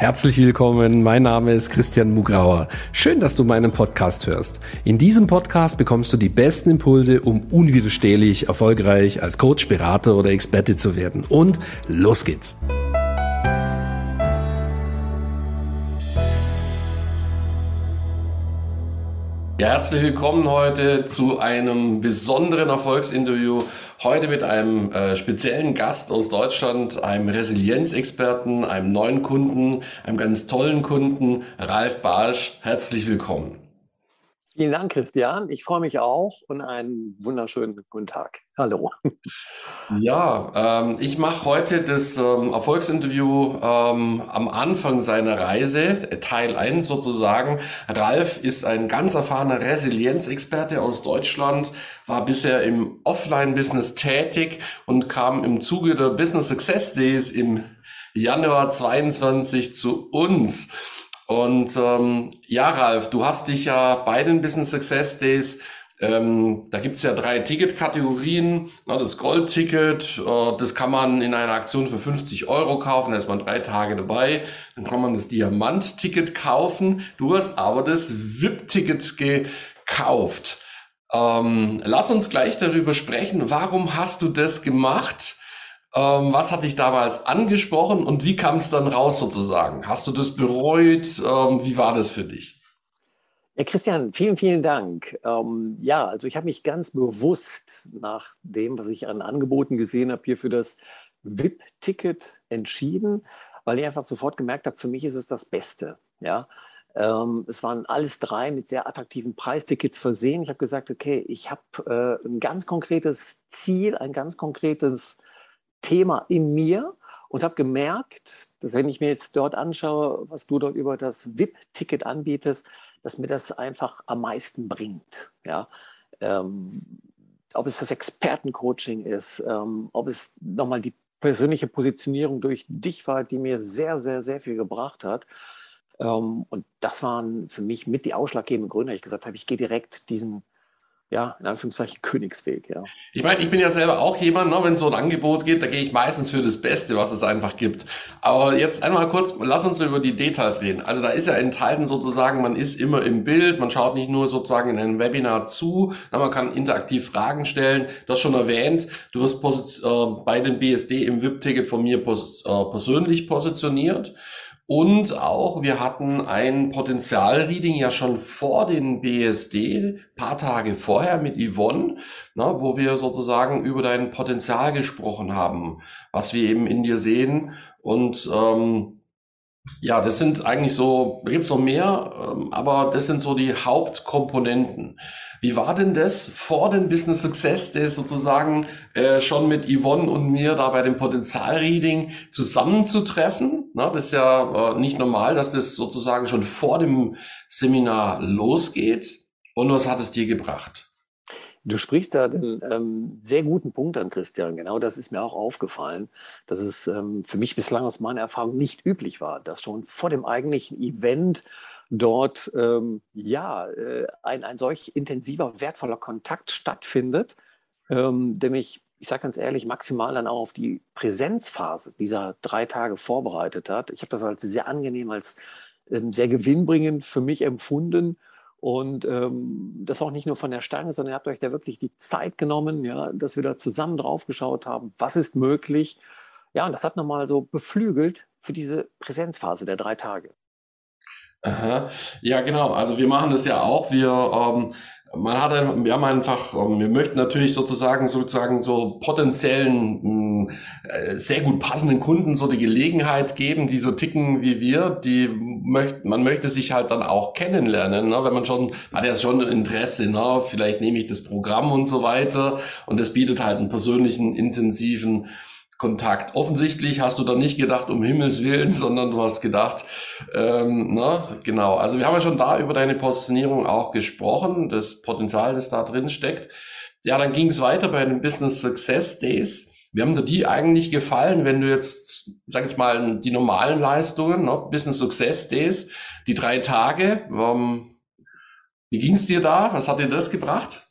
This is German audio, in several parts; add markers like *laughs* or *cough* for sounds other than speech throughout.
Herzlich willkommen, mein Name ist Christian Mugrauer. Schön, dass du meinen Podcast hörst. In diesem Podcast bekommst du die besten Impulse, um unwiderstehlich erfolgreich als Coach, Berater oder Experte zu werden. Und los geht's! Ja, herzlich willkommen heute zu einem besonderen Erfolgsinterview. Heute mit einem äh, speziellen Gast aus Deutschland, einem Resilienzexperten, einem neuen Kunden, einem ganz tollen Kunden, Ralf Barsch. Herzlich willkommen. Vielen Dank, Christian. Ich freue mich auch und einen wunderschönen guten Tag. Hallo. Ja, ähm, ich mache heute das ähm, Erfolgsinterview ähm, am Anfang seiner Reise, Teil 1 sozusagen. Ralf ist ein ganz erfahrener Resilienzexperte aus Deutschland, war bisher im Offline-Business tätig und kam im Zuge der Business Success Days im Januar 22 zu uns. Und ähm, ja, Ralf, du hast dich ja bei den Business Success Days ähm, da gibt's ja drei Ticketkategorien. Na, das Gold-Ticket, äh, das kann man in einer Aktion für 50 Euro kaufen, da ist man drei Tage dabei. Dann kann man das Diamant-Ticket kaufen. Du hast aber das VIP-Ticket gekauft. Ähm, lass uns gleich darüber sprechen. Warum hast du das gemacht? Ähm, was hat dich damals angesprochen und wie kam es dann raus sozusagen? Hast du das bereut? Ähm, wie war das für dich? Ja, Christian, vielen, vielen Dank. Ähm, ja, also ich habe mich ganz bewusst nach dem, was ich an Angeboten gesehen habe, hier für das VIP-Ticket entschieden, weil ich einfach sofort gemerkt habe, für mich ist es das Beste. Ja, ähm, es waren alles drei mit sehr attraktiven Preistickets versehen. Ich habe gesagt, okay, ich habe äh, ein ganz konkretes Ziel, ein ganz konkretes Thema in mir und habe gemerkt, dass wenn ich mir jetzt dort anschaue, was du dort über das VIP-Ticket anbietest, dass mir das einfach am meisten bringt. Ja? Ähm, ob es das Expertencoaching ist, ähm, ob es nochmal die persönliche Positionierung durch dich war, die mir sehr, sehr, sehr viel gebracht hat. Ähm, und das waren für mich mit die ausschlaggebenden Gründe. Ich gesagt habe, ich gehe direkt diesen ja, in Anführungszeichen Königsweg, ja. Ich meine, ich bin ja selber auch jemand, ne, wenn so ein Angebot geht, da gehe ich meistens für das Beste, was es einfach gibt. Aber jetzt einmal kurz, lass uns über die Details reden. Also da ist ja enthalten sozusagen, man ist immer im Bild, man schaut nicht nur sozusagen in einem Webinar zu, na, man kann interaktiv Fragen stellen. Du hast schon erwähnt, du wirst äh, bei den BSD im VIP-Ticket von mir pos äh, persönlich positioniert. Und auch, wir hatten ein Potenzialreading ja schon vor den BSD, paar Tage vorher mit Yvonne, na, wo wir sozusagen über dein Potenzial gesprochen haben, was wir eben in dir sehen. Und ähm, ja, das sind eigentlich so, da gibt es noch mehr, ähm, aber das sind so die Hauptkomponenten. Wie war denn das vor dem Business Success Day sozusagen äh, schon mit Yvonne und mir da bei dem Potenzialreading zusammenzutreffen? Na, das ist ja äh, nicht normal, dass das sozusagen schon vor dem Seminar losgeht. Und was hat es dir gebracht? Du sprichst da einen ähm, sehr guten Punkt an, Christian. Genau das ist mir auch aufgefallen, dass es ähm, für mich bislang aus meiner Erfahrung nicht üblich war, dass schon vor dem eigentlichen Event dort ähm, ja äh, ein, ein solch intensiver, wertvoller Kontakt stattfindet, ähm, der mich, ich sage ganz ehrlich, maximal dann auch auf die Präsenzphase dieser drei Tage vorbereitet hat. Ich habe das als sehr angenehm, als ähm, sehr gewinnbringend für mich empfunden. Und ähm, das auch nicht nur von der Stange, sondern ihr habt euch da wirklich die Zeit genommen, ja, dass wir da zusammen drauf geschaut haben, was ist möglich. Ja, und das hat nochmal so beflügelt für diese Präsenzphase der drei Tage. Aha. Ja, genau. Also wir machen das ja auch. Wir, ähm, man hat, wir haben einfach, ähm, wir möchten natürlich sozusagen, sozusagen so potenziellen, äh, sehr gut passenden Kunden so die Gelegenheit geben, die so ticken wie wir, die möchten, man möchte sich halt dann auch kennenlernen, ne? wenn man schon, hat ja schon Interesse, ne? vielleicht nehme ich das Programm und so weiter und das bietet halt einen persönlichen, intensiven Kontakt. Offensichtlich hast du da nicht gedacht, um Himmels Willen, *laughs* sondern du hast gedacht, ähm, na, genau. Also wir haben ja schon da über deine Positionierung auch gesprochen, das Potenzial, das da drin steckt. Ja, dann ging es weiter bei den Business Success Days. Wie haben dir die eigentlich gefallen, wenn du jetzt, sag jetzt mal, die normalen Leistungen, ne, Business Success Days, die drei Tage, ähm, wie ging es dir da? Was hat dir das gebracht?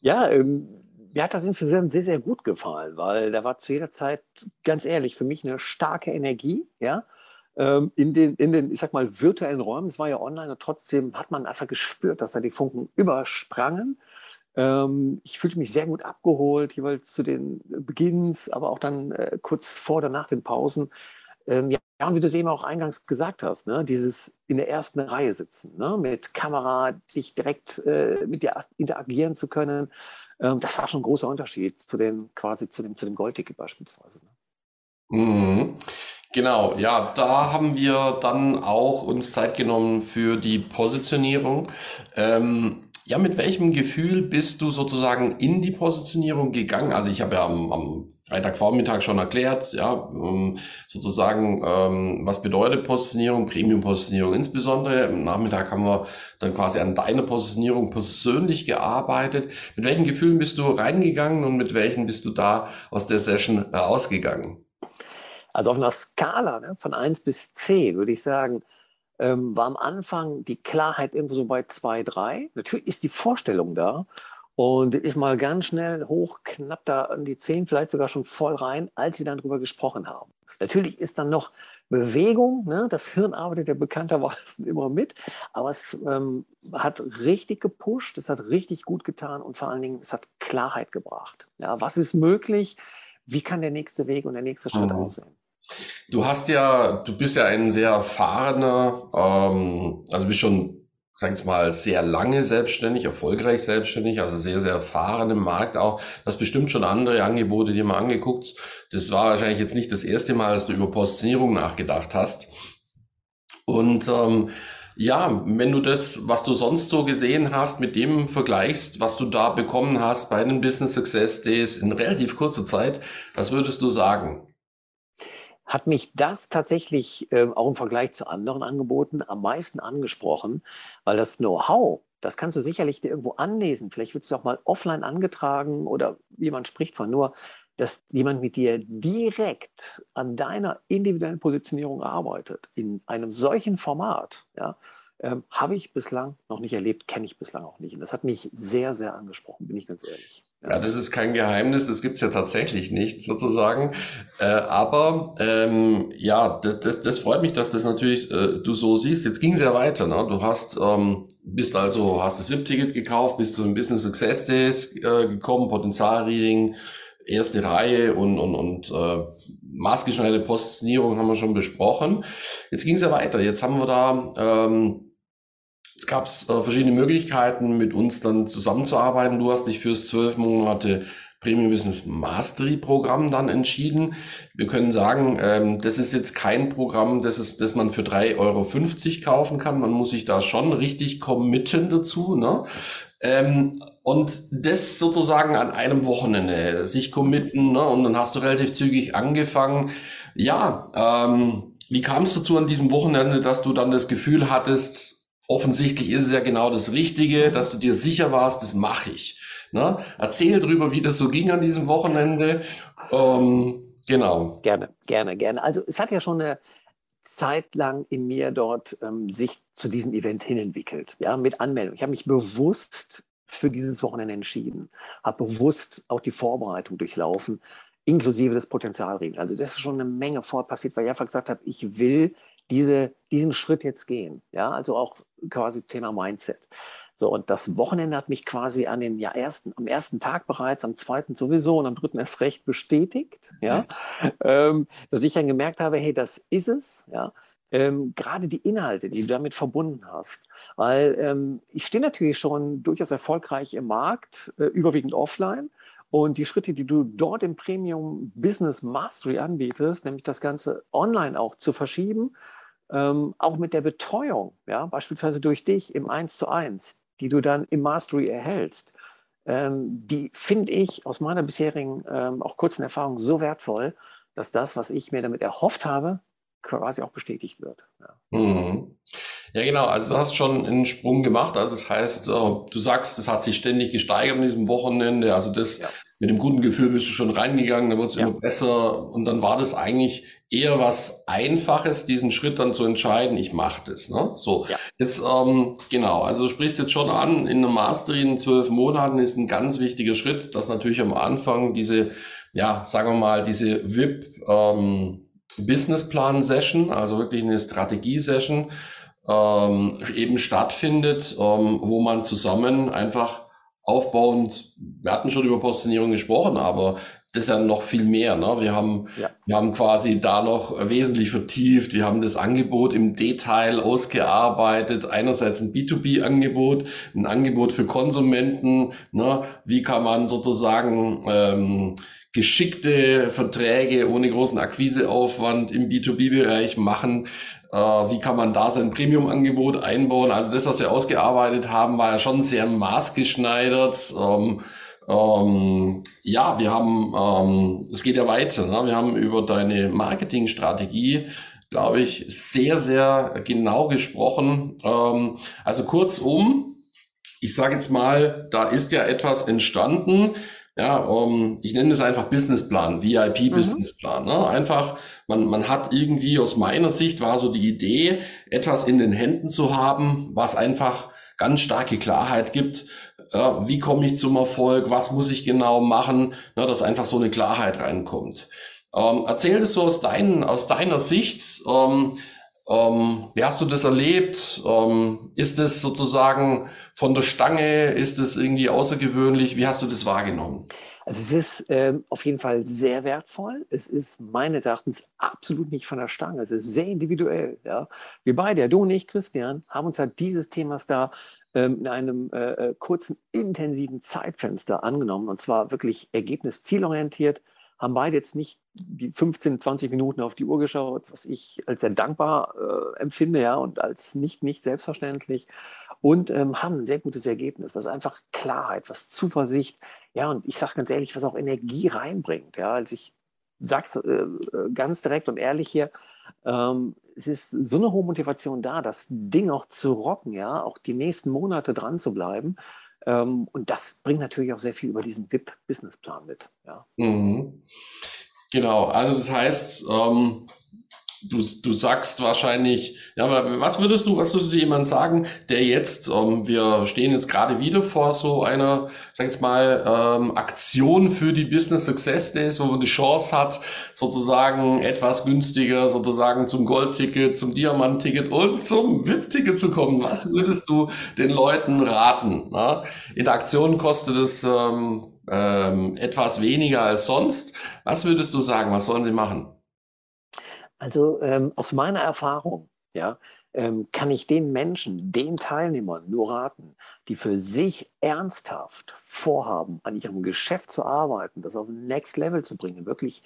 Ja, ähm, mir hat das insgesamt sehr, sehr gut gefallen, weil da war zu jeder Zeit, ganz ehrlich, für mich eine starke Energie, ja. ähm, in, den, in den, ich sag mal, virtuellen Räumen. Es war ja online und trotzdem hat man einfach gespürt, dass da die Funken übersprangen. Ähm, ich fühlte mich sehr gut abgeholt, jeweils zu den Beginns, aber auch dann äh, kurz vor oder nach den Pausen. Ähm, ja, und wie du es eben auch eingangs gesagt hast, ne, dieses in der ersten Reihe sitzen, ne, mit Kamera, dich direkt äh, mit dir interagieren zu können, das war schon ein großer Unterschied zu dem quasi zu dem, zu dem Goldticket beispielsweise. Ne? Mhm. Genau, ja, da haben wir dann auch uns Zeit genommen für die Positionierung. Ähm, ja, mit welchem Gefühl bist du sozusagen in die Positionierung gegangen? Also ich habe ja am, am Freitagvormittag schon erklärt, ja, ähm, sozusagen, ähm, was bedeutet Positionierung, Premium-Positionierung insbesondere. Am Nachmittag haben wir dann quasi an deiner Positionierung persönlich gearbeitet. Mit welchen Gefühlen bist du reingegangen und mit welchen bist du da aus der Session rausgegangen? Also auf einer Skala ne, von 1 bis 10 würde ich sagen, ähm, war am Anfang die Klarheit irgendwo so bei 2, 3. Natürlich ist die Vorstellung da und ist mal ganz schnell hoch, knapp da an die 10, vielleicht sogar schon voll rein, als wir dann drüber gesprochen haben. Natürlich ist dann noch Bewegung, ne? das Hirn arbeitet ja bekannterweise immer mit, aber es ähm, hat richtig gepusht, es hat richtig gut getan und vor allen Dingen, es hat Klarheit gebracht. Ja, was ist möglich? Wie kann der nächste Weg und der nächste Schritt mhm. aussehen? Du hast ja, du bist ja ein sehr erfahrener, ähm, also bist schon, sag ich mal, sehr lange selbstständig, erfolgreich selbstständig, also sehr, sehr erfahren im Markt auch. Du hast bestimmt schon andere Angebote dir mal angeguckt. Das war wahrscheinlich jetzt nicht das erste Mal, dass du über Positionierung nachgedacht hast. Und ähm, ja, wenn du das, was du sonst so gesehen hast, mit dem vergleichst, was du da bekommen hast bei den Business Success Days in relativ kurzer Zeit, was würdest du sagen? Hat mich das tatsächlich äh, auch im Vergleich zu anderen Angeboten am meisten angesprochen, weil das Know-how, das kannst du sicherlich dir irgendwo anlesen. Vielleicht wird es auch mal offline angetragen oder jemand spricht von nur, dass jemand mit dir direkt an deiner individuellen Positionierung arbeitet, in einem solchen Format, ja, ähm, habe ich bislang noch nicht erlebt, kenne ich bislang auch nicht. Und das hat mich sehr, sehr angesprochen, bin ich ganz ehrlich. Ja, das ist kein Geheimnis, das gibt's ja tatsächlich nicht sozusagen. Äh, aber ähm, ja, das, das freut mich, dass das natürlich äh, du so siehst. Jetzt ging's ja weiter. Ne? Du hast ähm, bist also hast das VIP-Ticket gekauft, bist zu den Business Success Days äh, gekommen, Potenzialreading, erste Reihe und und und äh, maßgeschneiderte Positionierung haben wir schon besprochen. Jetzt ging's ja weiter. Jetzt haben wir da ähm, es gab äh, verschiedene Möglichkeiten, mit uns dann zusammenzuarbeiten. Du hast dich fürs zwölf Monate Premium Business Mastery Programm dann entschieden. Wir können sagen, ähm, das ist jetzt kein Programm, das, ist, das man für 3,50 Euro kaufen kann. Man muss sich da schon richtig committen dazu. Ne? Ähm, und das sozusagen an einem Wochenende, sich committen, ne? und dann hast du relativ zügig angefangen. Ja, ähm, wie kam es dazu an diesem Wochenende, dass du dann das Gefühl hattest, offensichtlich ist es ja genau das Richtige, dass du dir sicher warst, das mache ich. Ne? Erzähl drüber, wie das so ging an diesem Wochenende. Ähm, genau. Gerne, gerne, gerne. Also es hat ja schon eine Zeit lang in mir dort ähm, sich zu diesem Event hin entwickelt, ja, mit Anmeldung. Ich habe mich bewusst für dieses Wochenende entschieden, habe bewusst auch die Vorbereitung durchlaufen, inklusive des Potenzialregeln. Also das ist schon eine Menge vor passiert, weil ich einfach gesagt habe, ich will diese, diesen Schritt jetzt gehen. Ja, also auch quasi Thema Mindset. So, und das Wochenende hat mich quasi an den ja, ersten, am ersten Tag bereits, am zweiten sowieso und am dritten erst recht bestätigt, ja, mhm. ähm, dass ich dann gemerkt habe, hey, das ist es, ja. Ähm, gerade die Inhalte, die du damit verbunden hast. Weil ähm, ich stehe natürlich schon durchaus erfolgreich im Markt, äh, überwiegend offline. Und die Schritte, die du dort im Premium Business Mastery anbietest, nämlich das Ganze online auch zu verschieben, ähm, auch mit der Betreuung, ja, beispielsweise durch dich im 1 zu 1, die du dann im Mastery erhältst, ähm, die finde ich aus meiner bisherigen, ähm, auch kurzen Erfahrung so wertvoll, dass das, was ich mir damit erhofft habe, quasi auch bestätigt wird. Ja. Mhm. Ja, genau. Also du hast schon einen Sprung gemacht. Also das heißt, äh, du sagst, das hat sich ständig gesteigert an diesem Wochenende. Also das ja. Mit dem guten Gefühl bist du schon reingegangen, dann wird es ja. immer besser. Und dann war das eigentlich eher was Einfaches, diesen Schritt dann zu entscheiden, ich mache das. Ne? So, ja. jetzt ähm, genau, also du sprichst jetzt schon an, in einem Master in zwölf Monaten ist ein ganz wichtiger Schritt, dass natürlich am Anfang diese, ja, sagen wir mal, diese VIP ähm, Businessplan-Session, also wirklich eine Strategie-Session, ähm, eben stattfindet, ähm, wo man zusammen einfach aufbauend, wir hatten schon über Positionierung gesprochen, aber das ist ja noch viel mehr. Ne? Wir haben, ja. wir haben quasi da noch wesentlich vertieft. Wir haben das Angebot im Detail ausgearbeitet. Einerseits ein B2B-Angebot, ein Angebot für Konsumenten. Ne? Wie kann man sozusagen ähm, geschickte Verträge ohne großen Akquiseaufwand im B2B-Bereich machen? Äh, wie kann man da sein Premium-Angebot einbauen? Also das, was wir ausgearbeitet haben, war ja schon sehr maßgeschneidert. Ähm, ähm, ja, wir haben, ähm, es geht ja weiter. Ne? Wir haben über deine Marketingstrategie, glaube ich, sehr, sehr genau gesprochen. Ähm, also kurzum, ich sage jetzt mal, da ist ja etwas entstanden. Ja, um, ich nenne es einfach Businessplan, VIP-Businessplan. Mhm. Ne? Einfach man, man hat irgendwie aus meiner Sicht war so die Idee, etwas in den Händen zu haben, was einfach ganz starke Klarheit gibt. Äh, wie komme ich zum Erfolg? Was muss ich genau machen? Na, dass einfach so eine Klarheit reinkommt. Ähm, erzähl das so aus, dein, aus deiner Sicht. Ähm, ähm, wie hast du das erlebt? Ähm, ist es sozusagen von der Stange? Ist es irgendwie außergewöhnlich? Wie hast du das wahrgenommen? Also es ist ähm, auf jeden Fall sehr wertvoll. Es ist meines Erachtens absolut nicht von der Stange. Es ist sehr individuell. Ja. Wir beide, du und ich, Christian, haben uns halt dieses Themas da ähm, in einem äh, äh kurzen, intensiven Zeitfenster angenommen. Und zwar wirklich ergebnis-zielorientiert haben beide jetzt nicht die 15, 20 Minuten auf die Uhr geschaut, was ich als sehr dankbar äh, empfinde, ja, und als nicht, nicht selbstverständlich. Und ähm, haben ein sehr gutes Ergebnis, was einfach Klarheit, was Zuversicht, ja, und ich sage ganz ehrlich, was auch Energie reinbringt, ja. Also ich sage es äh, ganz direkt und ehrlich hier, ähm, es ist so eine hohe Motivation da, das Ding auch zu rocken, ja, auch die nächsten Monate dran zu bleiben. Ähm, und das bringt natürlich auch sehr viel über diesen VIP-Businessplan mit. Ja. Mhm. Genau, also das heißt, ähm, du, du sagst wahrscheinlich, ja, was würdest du, was würdest du jemand sagen, der jetzt, ähm, wir stehen jetzt gerade wieder vor so einer, sag jetzt mal, ähm, Aktion für die Business Success Days, wo man die Chance hat, sozusagen etwas günstiger, sozusagen zum Goldticket, zum Diamantticket und zum VIP-Ticket zu kommen. Was würdest du den Leuten raten? Na? In der Aktion kostet es ähm, ähm, etwas weniger als sonst. Was würdest du sagen? Was sollen sie machen? Also ähm, aus meiner Erfahrung, ja, ähm, kann ich den Menschen, den Teilnehmern nur raten, die für sich ernsthaft vorhaben, an ihrem Geschäft zu arbeiten, das auf Next Level zu bringen, wirklich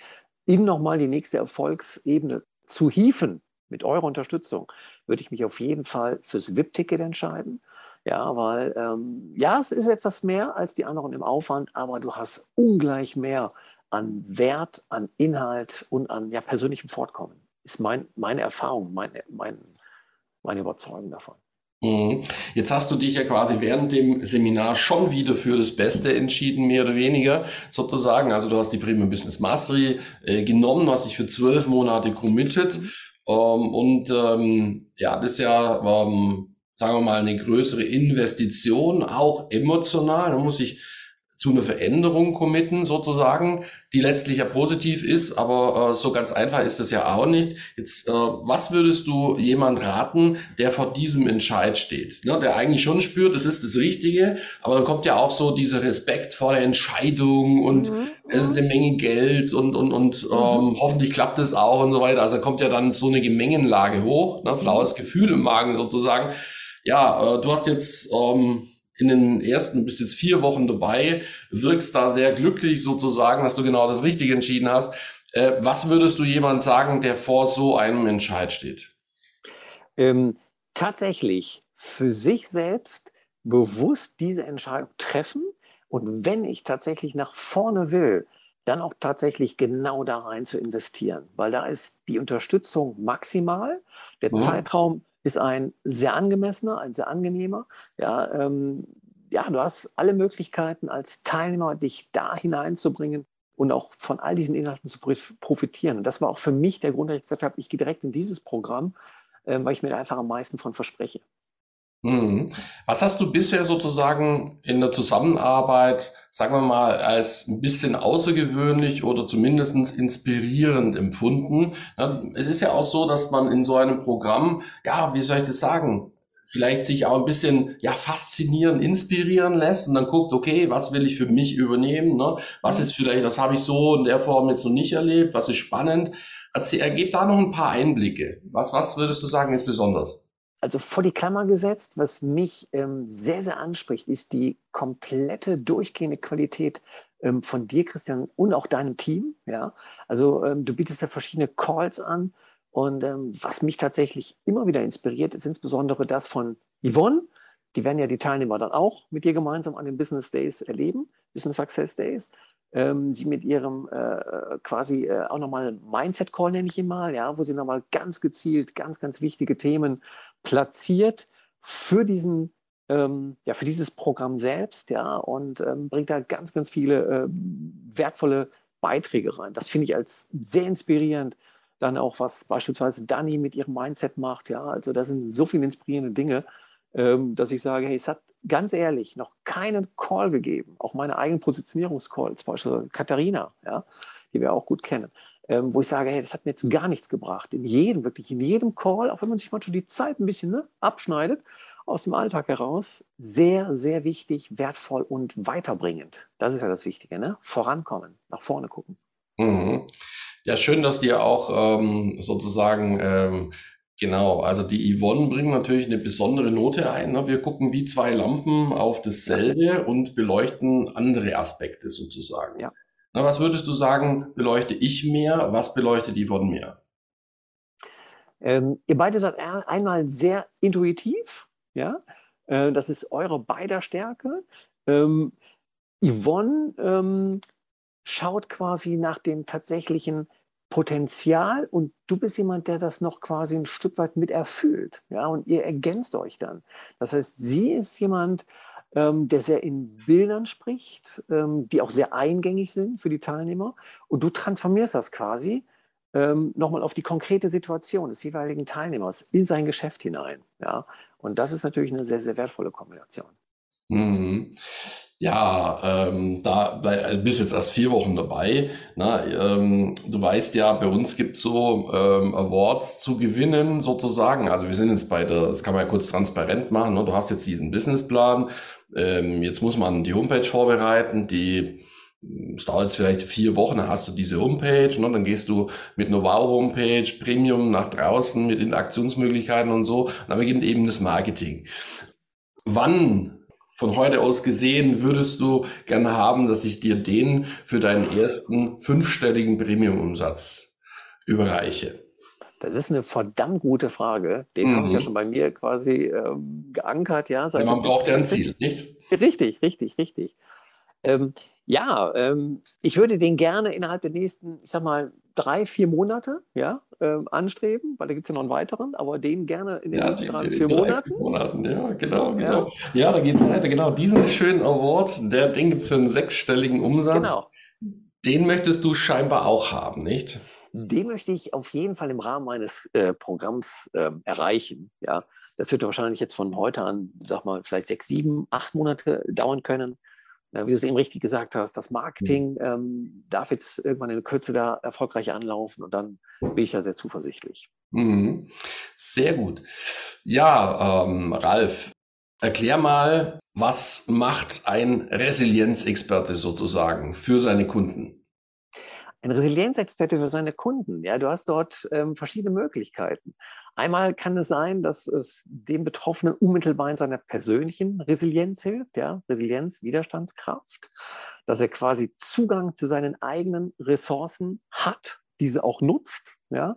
in nochmal die nächste Erfolgsebene zu hieven, mit eurer Unterstützung, würde ich mich auf jeden Fall fürs VIP-Ticket entscheiden. Ja, weil ähm, ja, es ist etwas mehr als die anderen im Aufwand, aber du hast ungleich mehr an Wert, an Inhalt und an ja, persönlichem Fortkommen ist mein, meine Erfahrung, meine, mein, meine Überzeugung davon. Mhm. Jetzt hast du dich ja quasi während dem Seminar schon wieder für das Beste entschieden, mehr oder weniger sozusagen. Also du hast die Premium Business Mastery äh, genommen, hast dich für zwölf Monate committed. Mhm. Ähm, und ähm, ja, das ist ja, ähm, sagen wir mal, eine größere Investition, auch emotional. Da muss ich zu einer Veränderung committen, sozusagen, die letztlich ja positiv ist, aber äh, so ganz einfach ist das ja auch nicht. Jetzt, äh, was würdest du jemand raten, der vor diesem Entscheid steht, ne? der eigentlich schon spürt, das ist das Richtige, aber dann kommt ja auch so dieser Respekt vor der Entscheidung und mhm. es ist eine Menge Geld und und und mhm. ähm, hoffentlich klappt es auch und so weiter. Also kommt ja dann so eine Gemengenlage hoch, ne? flaues Gefühl im Magen sozusagen. Ja, äh, du hast jetzt ähm, in den ersten, bist jetzt vier Wochen dabei, wirkst da sehr glücklich sozusagen, dass du genau das Richtige entschieden hast. Äh, was würdest du jemand sagen, der vor so einem Entscheid steht? Ähm, tatsächlich für sich selbst bewusst diese Entscheidung treffen und wenn ich tatsächlich nach vorne will, dann auch tatsächlich genau da rein zu investieren, weil da ist die Unterstützung maximal, der ja. Zeitraum ist ein sehr angemessener, ein sehr angenehmer. Ja, ähm, ja, du hast alle Möglichkeiten als Teilnehmer, dich da hineinzubringen und auch von all diesen Inhalten zu profitieren. Und das war auch für mich der Grund, dass ich gesagt habe, ich gehe direkt in dieses Programm, äh, weil ich mir da einfach am meisten von verspreche. Mhm. Was hast du bisher sozusagen in der Zusammenarbeit, sagen wir mal, als ein bisschen außergewöhnlich oder zumindest inspirierend empfunden? Es ist ja auch so, dass man in so einem Programm, ja, wie soll ich das sagen, vielleicht sich auch ein bisschen ja faszinieren, inspirieren lässt und dann guckt, okay, was will ich für mich übernehmen? Ne? Was mhm. ist vielleicht, was habe ich so in der Form jetzt noch nicht erlebt? Was ist spannend? Erzähl, ergib da noch ein paar Einblicke. Was, was würdest du sagen, ist besonders? Also vor die Klammer gesetzt, was mich ähm, sehr, sehr anspricht, ist die komplette durchgehende Qualität ähm, von dir, Christian, und auch deinem Team. Ja? Also ähm, du bietest ja verschiedene Calls an. Und ähm, was mich tatsächlich immer wieder inspiriert, ist insbesondere das von Yvonne. Die werden ja die Teilnehmer dann auch mit dir gemeinsam an den Business Days erleben, Business Success Days ähm, sie mit ihrem äh, quasi äh, auch nochmal Mindset-Call, nenne ich ihn mal, ja, wo sie nochmal ganz gezielt ganz, ganz wichtige Themen platziert für diesen ähm, ja, für dieses Programm selbst, ja, und ähm, bringt da ganz, ganz viele äh, wertvolle Beiträge rein. Das finde ich als sehr inspirierend. Dann auch, was beispielsweise Dani mit ihrem Mindset macht, ja, also da sind so viele inspirierende Dinge, dass ich sage, hey, es hat ganz ehrlich noch keinen Call gegeben, auch meine eigenen Positionierungscalls, beispielsweise Katharina, ja, die wir auch gut kennen, ähm, wo ich sage, hey, das hat mir jetzt gar nichts gebracht. In jedem, wirklich in jedem Call, auch wenn man sich manchmal die Zeit ein bisschen ne, abschneidet, aus dem Alltag heraus, sehr, sehr wichtig, wertvoll und weiterbringend. Das ist ja das Wichtige, ne? Vorankommen, nach vorne gucken. Mhm. Ja, schön, dass dir auch ähm, sozusagen ähm, Genau, also die Yvonne bringt natürlich eine besondere Note ein. Ne? Wir gucken wie zwei Lampen auf dasselbe und beleuchten andere Aspekte sozusagen. Ja. Na, was würdest du sagen, beleuchte ich mehr? Was beleuchtet Yvonne mehr? Ähm, ihr beide seid einmal sehr intuitiv, ja. Äh, das ist eure beider Stärke. Ähm, Yvonne ähm, schaut quasi nach dem tatsächlichen Potenzial und du bist jemand, der das noch quasi ein Stück weit mit erfüllt. Ja, und ihr ergänzt euch dann. Das heißt, sie ist jemand, ähm, der sehr in Bildern spricht, ähm, die auch sehr eingängig sind für die Teilnehmer. Und du transformierst das quasi ähm, nochmal auf die konkrete Situation des jeweiligen Teilnehmers in sein Geschäft hinein. Ja, und das ist natürlich eine sehr, sehr wertvolle Kombination. Mhm. Ja, ähm, da also bist jetzt erst vier Wochen dabei. Na, ähm, du weißt ja, bei uns gibt so ähm, Awards zu gewinnen sozusagen. Also wir sind jetzt bei der, das kann man ja kurz transparent machen. Ne? Du hast jetzt diesen Businessplan. Ähm, jetzt muss man die Homepage vorbereiten. Die es dauert jetzt vielleicht vier Wochen, dann hast du diese Homepage, ne? dann gehst du mit einer Wow-Homepage, Premium nach draußen mit Interaktionsmöglichkeiten und so. Und dann beginnt eben das Marketing. Wann von heute aus gesehen würdest du gerne haben, dass ich dir den für deinen ersten fünfstelligen Premium-Umsatz überreiche? Das ist eine verdammt gute Frage. Den mhm. habe ich ja mhm. schon bei mir quasi ähm, geankert. Ja, ja man braucht ja ein Ziel, nicht? Richtig, richtig, richtig. Ähm, ja, ähm, ich würde den gerne innerhalb der nächsten, ich sag mal, drei, vier Monate ja, ähm, anstreben, weil da gibt es ja noch einen weiteren, aber den gerne in den ja, nächsten drei vier Monaten. Monaten. Ja, genau, genau. Ja, ja da geht es weiter. Genau, diesen schönen Award, der, den gibt es für einen sechsstelligen Umsatz. Genau. Den möchtest du scheinbar auch haben, nicht? Den möchte ich auf jeden Fall im Rahmen meines äh, Programms äh, erreichen. Ja, das wird wahrscheinlich jetzt von heute an, sag mal, vielleicht sechs, sieben, acht Monate dauern können wie du es eben richtig gesagt hast, das Marketing mhm. ähm, darf jetzt irgendwann in Kürze da erfolgreich anlaufen und dann bin ich ja sehr zuversichtlich. Mhm. Sehr gut. Ja, ähm, Ralf, erklär mal, was macht ein Resilienzexperte sozusagen für seine Kunden? Ein Resilienzexperte für seine Kunden. Ja, du hast dort ähm, verschiedene Möglichkeiten. Einmal kann es sein, dass es dem Betroffenen unmittelbar in seiner persönlichen Resilienz hilft, ja, Resilienz, Widerstandskraft, dass er quasi Zugang zu seinen eigenen Ressourcen hat, diese auch nutzt, ja,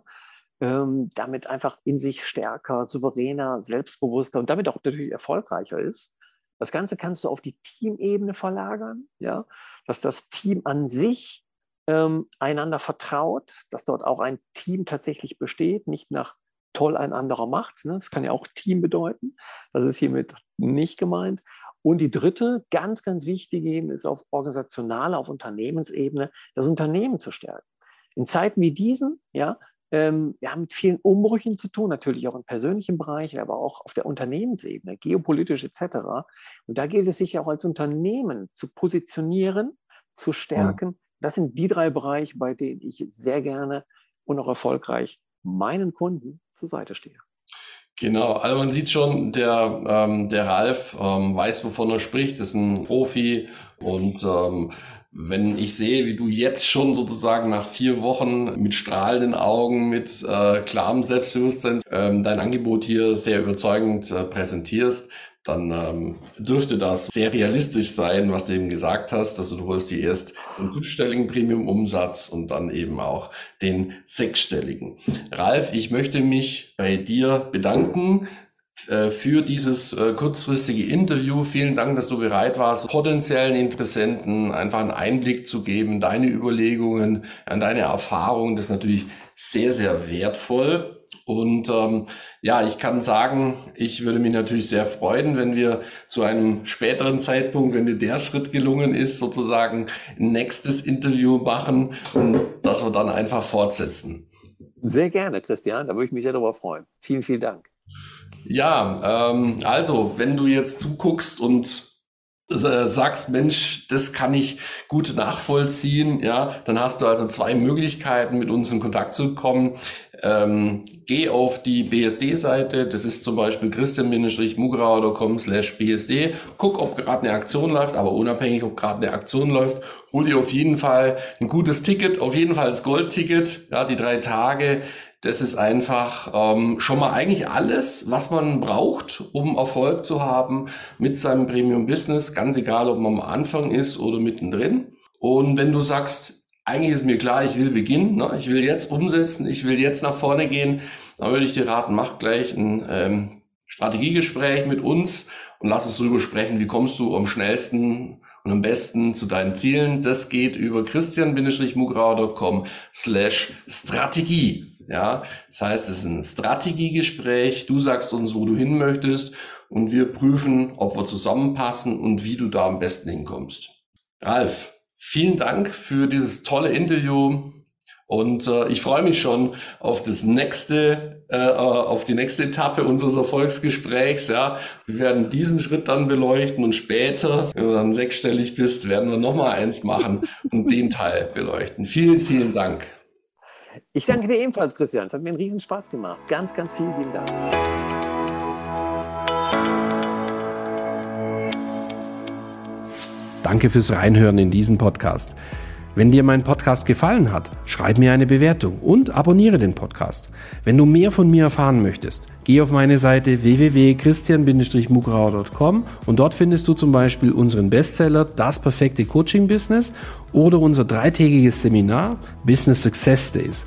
ähm, damit einfach in sich stärker, souveräner, selbstbewusster und damit auch natürlich erfolgreicher ist. Das Ganze kannst du auf die Teamebene verlagern, ja, dass das Team an sich ähm, einander vertraut, dass dort auch ein Team tatsächlich besteht, nicht nach toll ein anderer macht's. Ne? Das kann ja auch Team bedeuten. Das ist hiermit nicht gemeint. Und die dritte, ganz, ganz wichtige Ebene ist auf organisationaler, auf Unternehmensebene, das Unternehmen zu stärken. In Zeiten wie diesen, ja, ähm, wir haben mit vielen Umbrüchen zu tun, natürlich auch im persönlichen Bereich, aber auch auf der Unternehmensebene, geopolitisch etc. Und da gilt es sich auch als Unternehmen zu positionieren, zu stärken. Das sind die drei Bereiche, bei denen ich sehr gerne und auch erfolgreich meinen Kunden zur Seite stehe. Genau, also man sieht schon, der, ähm, der Ralf ähm, weiß, wovon er spricht, ist ein Profi und ähm, wenn ich sehe, wie du jetzt schon sozusagen nach vier Wochen mit strahlenden Augen, mit äh, klarem Selbstbewusstsein ähm, dein Angebot hier sehr überzeugend äh, präsentierst, dann ähm, dürfte das sehr realistisch sein, was du eben gesagt hast, dass du holst dir erst den fünfstelligen Premium-Umsatz und dann eben auch den sechsstelligen. Ralf, ich möchte mich bei dir bedanken äh, für dieses äh, kurzfristige Interview. Vielen Dank, dass du bereit warst, potenziellen Interessenten einfach einen Einblick zu geben, deine Überlegungen, an deine Erfahrungen. Das ist natürlich sehr, sehr wertvoll. Und ähm, ja, ich kann sagen, ich würde mich natürlich sehr freuen, wenn wir zu einem späteren Zeitpunkt, wenn dir der Schritt gelungen ist, sozusagen ein nächstes Interview machen und dass wir dann einfach fortsetzen. Sehr gerne, Christian. Da würde ich mich sehr darüber freuen. Vielen, vielen Dank. Ja, ähm, also wenn du jetzt zuguckst und sagst, Mensch, das kann ich gut nachvollziehen, ja, dann hast du also zwei Möglichkeiten, mit uns in Kontakt zu kommen. Ähm, geh auf die BSD-Seite, das ist zum Beispiel christian-mugrauer.com slash BSD. Guck, ob gerade eine Aktion läuft, aber unabhängig, ob gerade eine Aktion läuft, hol dir auf jeden Fall ein gutes Ticket, auf jeden Fall das Goldticket, ja, die drei Tage das ist einfach ähm, schon mal eigentlich alles, was man braucht, um Erfolg zu haben mit seinem Premium-Business, ganz egal, ob man am Anfang ist oder mittendrin. Und wenn du sagst, eigentlich ist mir klar, ich will beginnen, ne? ich will jetzt umsetzen, ich will jetzt nach vorne gehen, dann würde ich dir raten, mach gleich ein ähm, Strategiegespräch mit uns und lass uns darüber sprechen, wie kommst du am schnellsten und am besten zu deinen Zielen. Das geht über christian-mugrauer.com slash Strategie. Ja, das heißt, es ist ein Strategiegespräch. Du sagst uns, wo du hin möchtest und wir prüfen, ob wir zusammenpassen und wie du da am besten hinkommst. Ralf, vielen Dank für dieses tolle Interview und äh, ich freue mich schon auf das nächste, äh, äh, auf die nächste Etappe unseres Erfolgsgesprächs. Ja, wir werden diesen Schritt dann beleuchten und später, wenn du dann sechsstellig bist, werden wir noch mal eins machen und den Teil beleuchten. Vielen, vielen Dank. Ich danke dir ebenfalls, Christian. Es hat mir einen riesen Spaß gemacht. Ganz, ganz vielen, vielen Dank. Danke fürs Reinhören in diesen Podcast. Wenn dir mein Podcast gefallen hat, schreib mir eine Bewertung und abonniere den Podcast. Wenn du mehr von mir erfahren möchtest, geh auf meine Seite www.christian-mugrauer.com und dort findest du zum Beispiel unseren Bestseller Das perfekte Coaching Business oder unser dreitägiges Seminar Business Success Days.